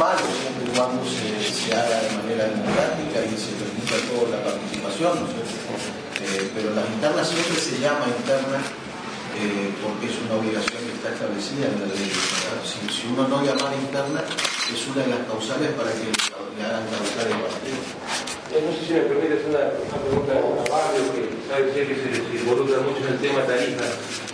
malo y cuando se, haga de manera democrática y se permita toda la participación, eh, pero las internas siempre se llama interna eh, porque es una obligación que está establecida en la ley. Si, uno no llama interna, es una de las causales para que le hagan causar el partido. Eh, no sé si me permites una, una pregunta a Barrio, que sabe que se, involucra mucho en el tema tarifa.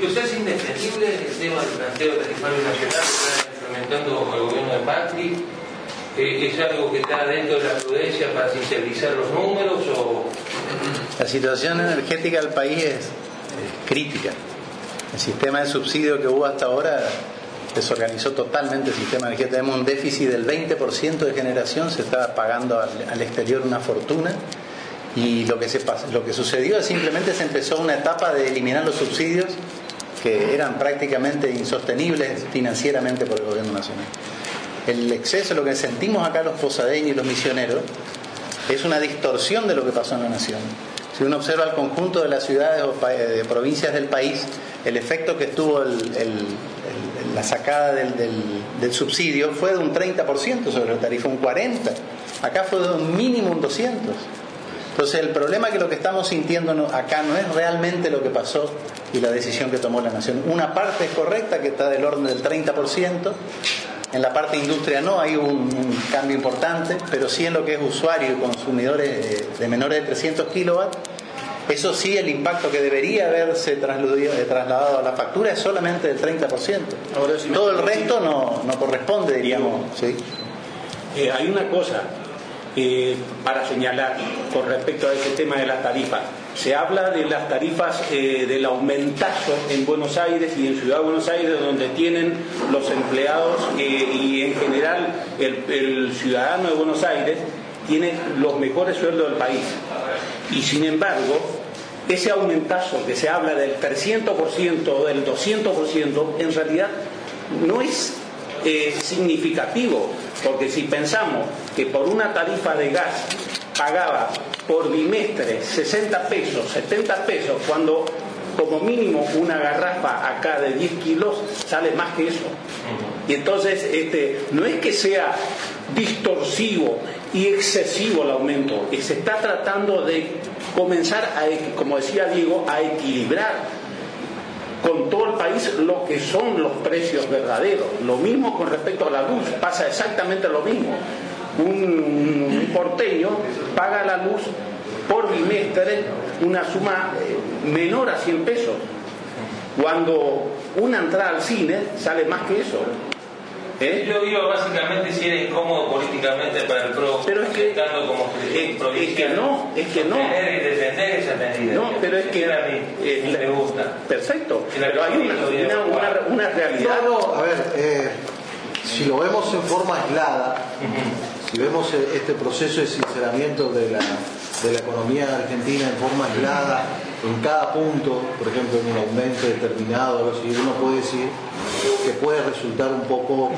¿Y usted es indefendible el tema del planteo tarifario nacional que implementando el gobierno de Macri? ¿Es algo que está dentro de la prudencia para sintetizar los números? La situación energética del país es crítica. El sistema de subsidio que hubo hasta ahora desorganizó totalmente el sistema energético. Tenemos un déficit del 20% de generación, se está pagando al, exterior una fortuna. Y lo que, se, lo que sucedió es simplemente se empezó una etapa de eliminar los subsidios que eran prácticamente insostenibles financieramente por el gobierno nacional. El exceso, lo que sentimos acá los posadeños y los misioneros, es una distorsión de lo que pasó en la nación. Si uno observa el conjunto de las ciudades o de provincias del país, el efecto que tuvo la sacada del, subsidio fue de un 30% sobre la tarifa, un 40%. Acá fue de un mínimo un 200%. Entonces el problema es que lo que estamos sintiendo acá no es realmente lo que pasó y la decisión que tomó la nación. Una parte es correcta, que está del orden del 30%, en la parte de industria no hay un, cambio importante, pero sí en lo que es usuario y consumidores de menores de 300 kilowatts, eso sí, el impacto que debería haberse eh, trasladado a la factura es solamente del 30%. Todo el resto no, corresponde, diríamos. ¿sí? Eh, hay una cosa eh, para señalar con respecto a ese tema de las tarifas. Se habla de las tarifas del aumentazo en Buenos Aires y en Ciudad de Buenos Aires, donde tienen los empleados y en general el ciudadano de Buenos Aires tiene los mejores sueldos del país. Y sin embargo, ese aumentazo que se habla del 300% o del 200%, en realidad no es eh, significativo, porque si pensamos que por una tarifa de gas pagaba por bimestre 60 pesos, 70 pesos, cuando como mínimo una garrafa acá de 10 kilos sale más que eso. Y entonces este, no es que sea distorsivo y excesivo el aumento, se está tratando de comenzar a, como decía Diego, a equilibrar con todo el país lo que son los precios verdaderos. Lo mismo con respecto a la luz, pasa exactamente lo mismo. Un, porteño paga la luz por bimestre una suma eh, menor a 100 pesos, cuando una entrada al cine sale más que eso. ¿Eh? Yo digo básicamente si era incómodo políticamente para el PRO, pero es que, como es, es que no, es que no. Tener y defender esa medida. No, pero es que a mí eh, me gusta. Perfecto, pero hay una, una, una, realidad. No, a ver, eh, si lo vemos en forma aislada, si vemos este proceso de sinceramiento de la, de la economía argentina en forma aislada, en cada punto, por ejemplo, en un aumento determinado, uno puede decir que puede resultar un poco,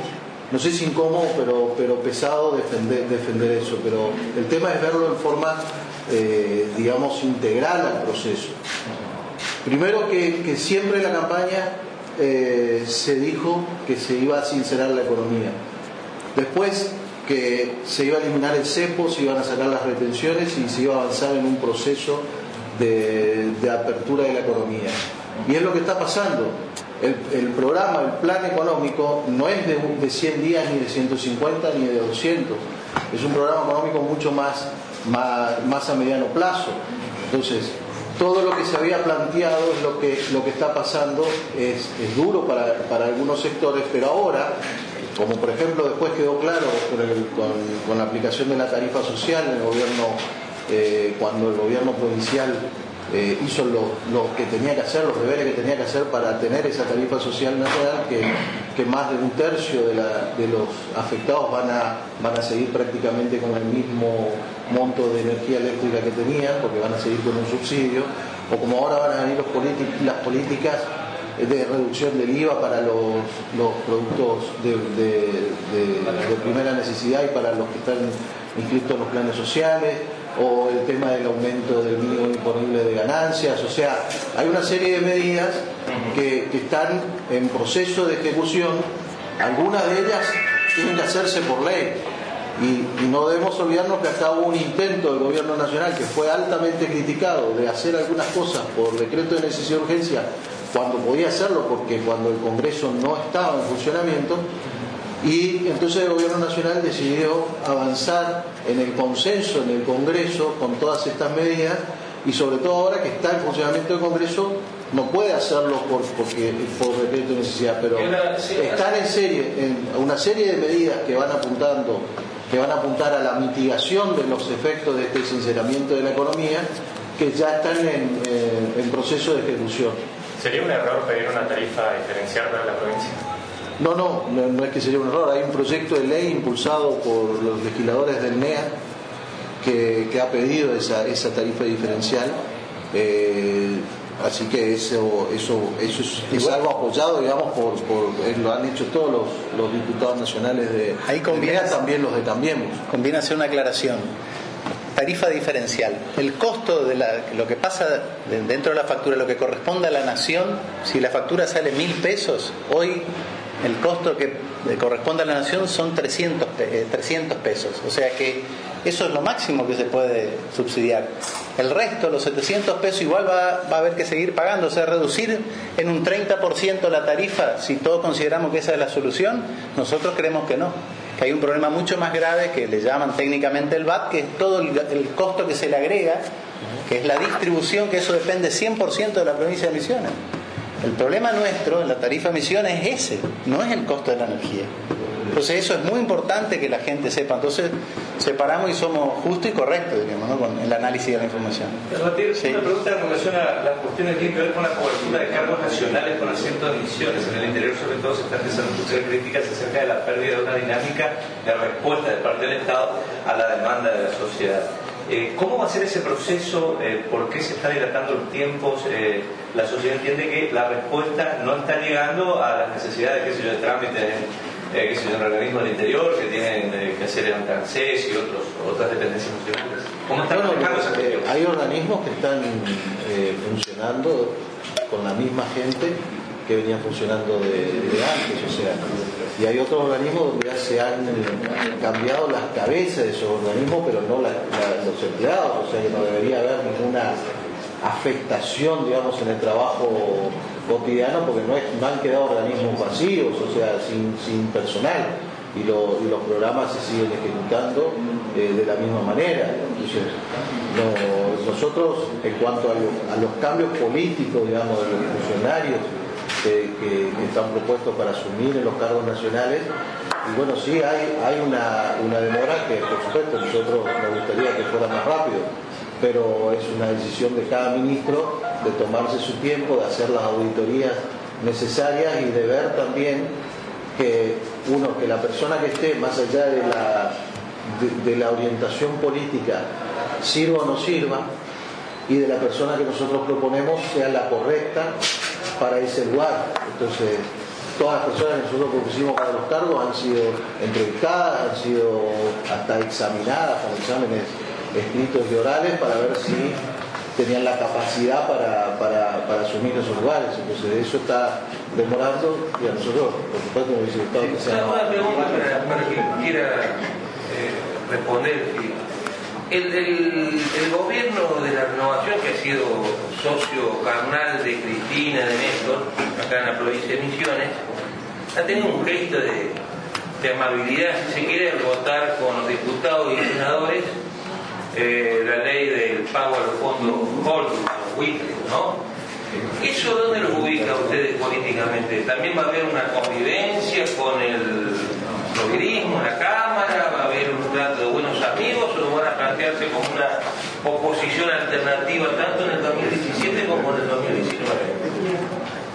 no sé si incómodo, pero, pero pesado defender, defender eso. Pero el tema es verlo en forma, eh, digamos, integral al proceso. Primero que, siempre en la campaña eh, se dijo que se iba a sincerar la economía. Después que se iba a eliminar el cepo, se iban a sacar las retenciones y se iba a avanzar en un proceso de, de apertura de la economía. Y es lo que está pasando el, programa, el plan económico no es de, de 100 días, ni de 150, ni de 200. Es un programa económico mucho más, más, a mediano plazo. Entonces, todo lo que se había planteado es lo que, lo que está pasando, es, duro para, algunos sectores, pero ahora, como por ejemplo después quedó claro con, la aplicación de la tarifa social en el gobierno, eh, cuando el gobierno provincial eh, hizo lo, que tenía que hacer, los deberes que tenía que hacer para tener esa tarifa social nacional, que, más de un tercio de, los afectados van a, van a seguir prácticamente con el mismo monto de energía eléctrica que tenían, porque van a seguir con un subsidio, o como ahora van a venir los las políticas de reducción del IVA para los, productos de, de primera necesidad y para los que están inscritos en los planes sociales o el tema del aumento del mínimo disponible de ganancias, o sea, hay una serie de medidas que, están en proceso de ejecución, algunas de ellas tienen que hacerse por ley. Y, no debemos olvidarnos que acá hubo un intento del gobierno nacional que fue altamente criticado de hacer algunas cosas por decreto de necesidad de urgencia cuando podía hacerlo porque cuando el Congreso no estaba en funcionamiento y entonces el gobierno nacional decidió avanzar en el consenso en el Congreso con todas estas medidas y sobre todo ahora que está en funcionamiento del Congreso no puede hacerlo por, porque, por decreto de necesidad, pero están en serie, en una serie de medidas que van apuntando que van a apuntar a la mitigación de los efectos de este sinceramiento de la economía, que ya están en, eh, proceso de ejecución. ¿Sería un error pedir una tarifa diferencial para la provincia? No, no, no, es que sería un error. Hay un proyecto de ley impulsado por los legisladores del NEA que, ha pedido esa, esa tarifa diferencial. Eh, Así que eso, eso, eso es, algo apoyado, digamos, por, eh, lo han hecho todos los, diputados nacionales de Ahí conviene, también los de Cambiemos. Conviene hacer una aclaración. Tarifa diferencial. El costo de lo que pasa dentro de la factura, lo que corresponde a la nación, si la factura sale mil pesos, hoy el costo que corresponde a la nación son 300, 300 eh, pesos. O sea que eso es lo máximo que se puede subsidiar. El resto, los 700 pesos, igual va, va a haber que seguir pagando. O sea, reducir en un 30% la tarifa, si todos consideramos que esa es la solución, nosotros creemos que no. Que hay un problema mucho más grave que le llaman técnicamente el VAT, que es todo el, el costo que se le agrega, que es la distribución, que eso depende 100% de la provincia de Misiones. El problema nuestro en la tarifa de emisiones es ese, no es el costo de la energía. Entonces eso es muy importante que la gente sepa. Entonces separamos y somos justos y correctos, digamos, ¿no? con el análisis de la información. sí. una pregunta en relación a las cuestiones que tienen que ver con la cobertura de cargos nacionales con asiento de emisiones. En el interior sobre todo se están empezando a escuchar críticas acerca de la pérdida de una dinámica de respuesta de parte del Estado a la demanda de la sociedad. Eh, ¿Cómo va a ser ese proceso? Eh, ¿Por qué se están dilatando los tiempos? Eh, la sociedad entiende que la respuesta no está llegando a las necesidades qué sé yo, de trámites qué sé yo, en organismos del interior que tienen que hacer en ANSES y otros, otras dependencias nacionales. ¿Cómo están bueno, Hay organismos que están funcionando con la misma gente que venían funcionando de, antes, o sea, y hay otros organismos donde ya se han cambiado las cabezas de esos organismos, pero no los empleados, o sea que no debería haber ninguna afectación, digamos, en el trabajo cotidiano, porque no, han quedado organismos vacíos, o sea, sin, personal, y, los programas se siguen ejecutando eh, de la misma manera. Entonces, nosotros, en cuanto a, a los cambios políticos, digamos, de los funcionarios, que, están propuestos para asumir en los cargos nacionales. Y bueno, sí, hay, hay una, demora que por supuesto nosotros nos gustaría que fuera más rápido, pero es una decisión de cada ministro de tomarse su tiempo, de hacer las auditorías necesarias y de ver también que uno, que la persona que esté más allá de la, de la orientación política sirva o no sirva, y de la persona que nosotros proponemos sea la correcta para ese lugar. Entonces, todas las personas que nosotros propusimos para los cargos han sido entrevistadas, han sido hasta examinadas con exámenes escritos y orales para ver si tenían la capacidad para, asumir esos lugares. Entonces eso está demorando y a nosotros, por supuesto, nos hubiese gustado que sea... Una pregunta para, que quiera eh, responder el, gobierno de la renovación, que ha sido socio carnal de Cristina, de Néstor, acá en la provincia de Misiones, ha tenido un gesto de, amabilidad, si se quiere, votar con los diputados y senadores eh, la ley del pago a los fondos holding, los buitres, ¿no? ¿Eso dónde lo ubica ustedes políticamente? ¿También va a haber una convivencia con el loguerismo en la Cámara? ¿Va a haber un trato de buenos amigos plantearse como una oposición alternativa tanto en el 2017 como en el 2019?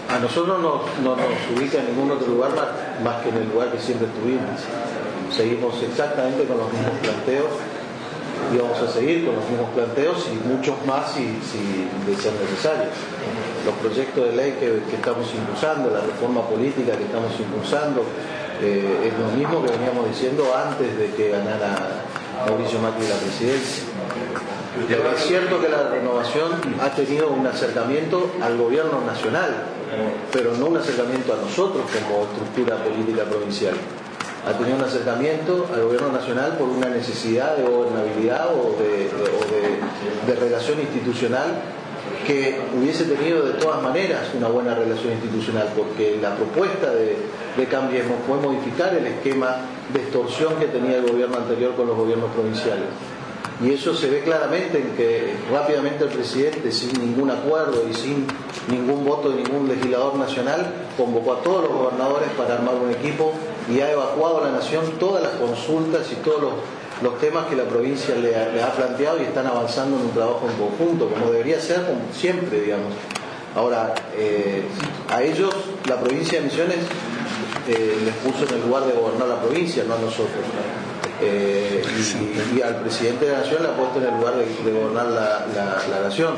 A nosotros no, nos ubica en ningún otro lugar más, que en el lugar que siempre estuvimos. Seguimos exactamente con los mismos planteos y vamos a seguir con los mismos planteos y muchos más si, si ser necesario. Los proyectos de ley que, que, estamos impulsando, la reforma política que estamos impulsando, eh, es lo mismo que veníamos diciendo antes de que ganara Mauricio Macri la presidencia. Es cierto que la renovación ha tenido un acercamiento al gobierno nacional, pero no un acercamiento a nosotros como estructura política provincial. ha tenido un acercamiento al gobierno nacional por una necesidad de gobernabilidad o de, de relación institucional que hubiese tenido de todas maneras una buena relación institucional, porque la propuesta de, de Cambiemos fue modificar el esquema de extorsión que tenía el gobierno anterior con los gobiernos provinciales. Y eso se ve claramente en que rápidamente el presidente, sin ningún acuerdo y sin ningún voto de ningún legislador nacional, convocó a todos los gobernadores para armar un equipo y ha evacuado a la nación todas las consultas y todos los los temas que la provincia le ha, planteado y están avanzando en un trabajo en conjunto, como debería ser como siempre, digamos. Ahora, eh, a ellos la provincia de Misiones eh, les puso en el lugar de gobernar la provincia, no a nosotros. Eh, y, al presidente de la nación le ha puesto en el lugar de, gobernar la, nación.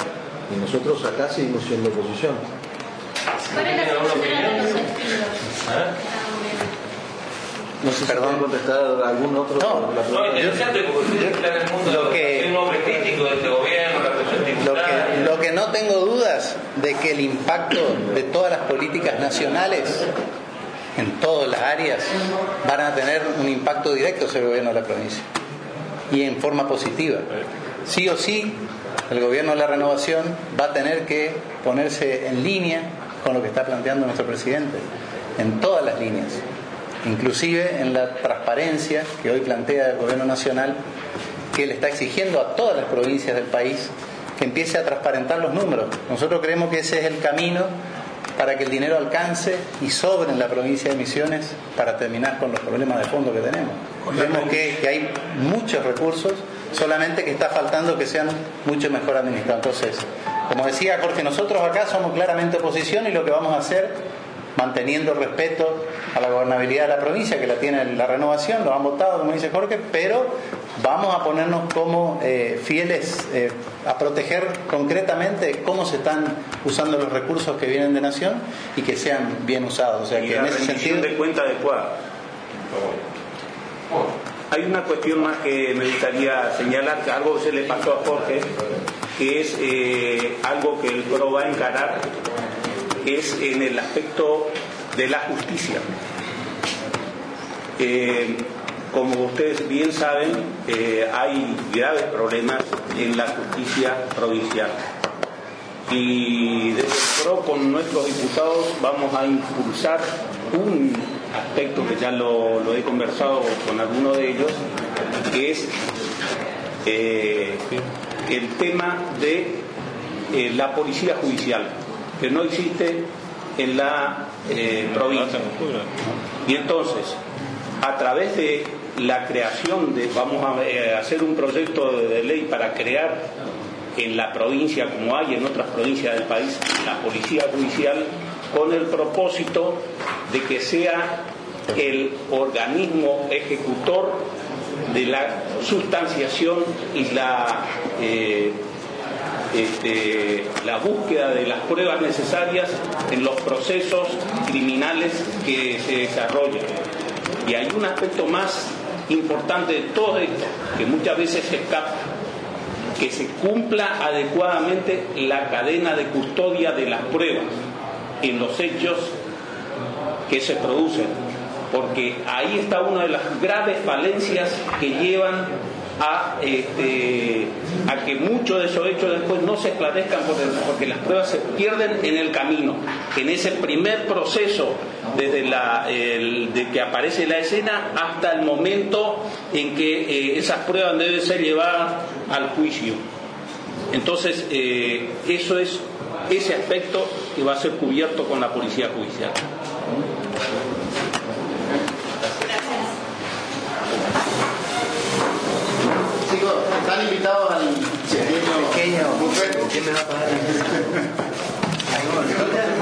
Y nosotros acá seguimos siendo oposición. No sé Perdón. si contestar algún otro. No, no interesante porque usted está en el mundo lo que, un hombre crítico de este gobierno, lo que, lo que no tengo dudas de que el impacto de todas las políticas nacionales en todas las áreas van a tener un impacto directo sobre el gobierno de la provincia y en forma positiva. Sí o sí, el gobierno de la renovación va a tener que ponerse en línea con lo que está planteando nuestro presidente, en todas las líneas inclusive en la transparencia que hoy plantea el Gobierno Nacional, que le está exigiendo a todas las provincias del país que empiece a transparentar los números. Nosotros creemos que ese es el camino para que el dinero alcance y sobre en la provincia de Misiones para terminar con los problemas de fondo que tenemos. Vemos que, que, hay muchos recursos, solamente que está faltando que sean mucho mejor administrados. Entonces, como decía Jorge, nosotros acá somos claramente oposición y lo que vamos a hacer manteniendo el respeto a la gobernabilidad de la provincia, que la tiene la renovación, lo han votado, como dice Jorge, pero vamos a ponernos como eh, fieles eh, a proteger concretamente cómo se están usando los recursos que vienen de Nación y que sean bien usados. O sea, que en ese sentido. de cuenta adecuada. Hay una cuestión más que me gustaría señalar, que algo se le pasó a Jorge, que es eh, algo que el PRO va a encarar es en el aspecto de la justicia. Eh, como ustedes bien saben, eh, hay graves problemas en la justicia provincial. Y desde el PRO con nuestros diputados vamos a impulsar un aspecto que ya lo, he conversado con alguno de ellos, que es eh, el tema de la policía judicial que no existe en la eh, provincia. Y entonces, a través de la creación de, vamos a eh, hacer un proyecto de ley para crear en la provincia, como hay en otras provincias del país, la policía judicial, con el propósito de que sea el organismo ejecutor de la sustanciación y la eh, este, la búsqueda de las pruebas necesarias en los procesos criminales que se desarrollan. Y hay un aspecto más importante de todo esto, que muchas veces se escapa, que se cumpla adecuadamente la cadena de custodia de las pruebas en los hechos que se producen, porque ahí está una de las graves falencias que llevan a, este, a que muchos de esos hechos después no se esclarezcan porque, las pruebas se pierden en el camino, en ese primer proceso desde la, de que aparece la escena hasta el momento en que eh, esas pruebas deben ser llevadas al juicio. Entonces, eh, eso es ese aspecto que va a ser cubierto con la policía judicial. están invitados al pequeño, pequeño ¿Quién me va a pagar?